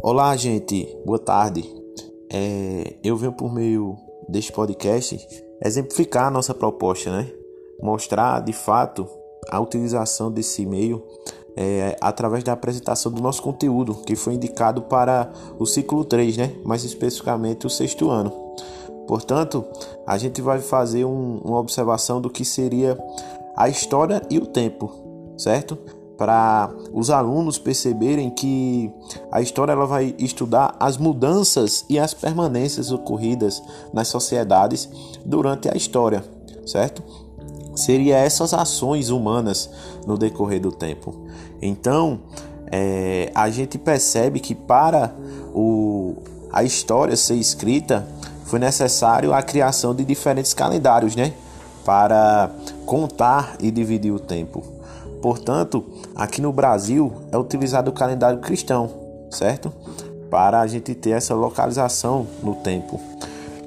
Olá, gente, boa tarde. É, eu venho por meio deste podcast exemplificar a nossa proposta, né? Mostrar de fato a utilização desse meio é, através da apresentação do nosso conteúdo, que foi indicado para o ciclo 3, né? mais especificamente o sexto ano. Portanto, a gente vai fazer um, uma observação do que seria a história e o tempo, certo? Para os alunos perceberem que a história ela vai estudar as mudanças e as permanências ocorridas nas sociedades durante a história, certo? Seria essas ações humanas no decorrer do tempo. Então, é, a gente percebe que para o, a história ser escrita foi necessário a criação de diferentes calendários, né? Para contar e dividir o tempo. Portanto, aqui no Brasil é utilizado o calendário cristão, certo? Para a gente ter essa localização no tempo.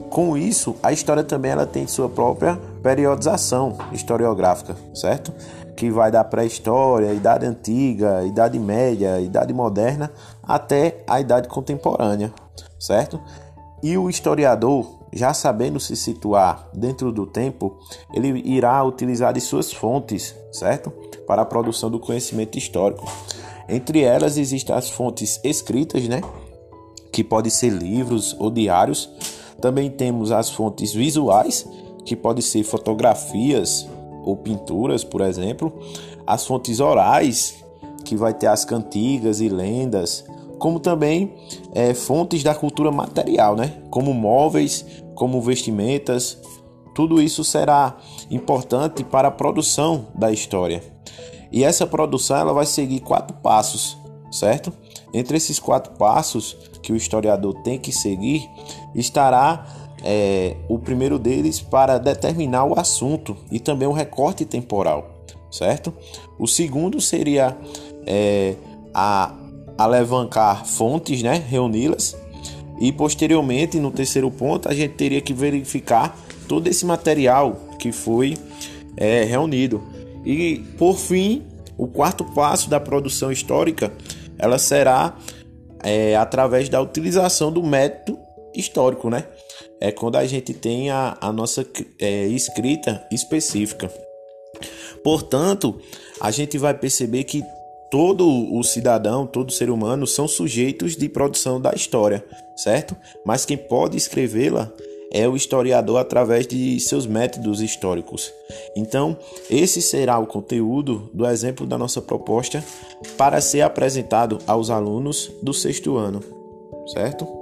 Com isso, a história também ela tem sua própria periodização historiográfica, certo? Que vai da pré-história, idade antiga, idade média, idade moderna até a idade contemporânea, certo? E o historiador, já sabendo se situar dentro do tempo, ele irá utilizar de suas fontes, certo? Para a produção do conhecimento histórico. Entre elas existem as fontes escritas, né? Que podem ser livros ou diários também temos as fontes visuais, que podem ser fotografias ou pinturas, por exemplo. As fontes orais, que vai ter as cantigas e lendas, como também é, fontes da cultura material, né? como móveis, como vestimentas. Tudo isso será importante para a produção da história. E essa produção ela vai seguir quatro passos, certo? Entre esses quatro passos que o historiador tem que seguir estará é, o primeiro deles para determinar o assunto e também o recorte temporal, certo? O segundo seria é, a alavancar fontes, né? Reuni-las e posteriormente, no terceiro ponto, a gente teria que verificar todo esse material que foi é, reunido. E por fim, o quarto passo da produção histórica, ela será é, através da utilização do método histórico, né? É quando a gente tem a, a nossa é, escrita específica. Portanto, a gente vai perceber que todo o cidadão, todo ser humano são sujeitos de produção da história, certo? Mas quem pode escrevê-la é o historiador através de seus métodos históricos. Então, esse será o conteúdo do exemplo da nossa proposta para ser apresentado aos alunos do sexto ano, certo?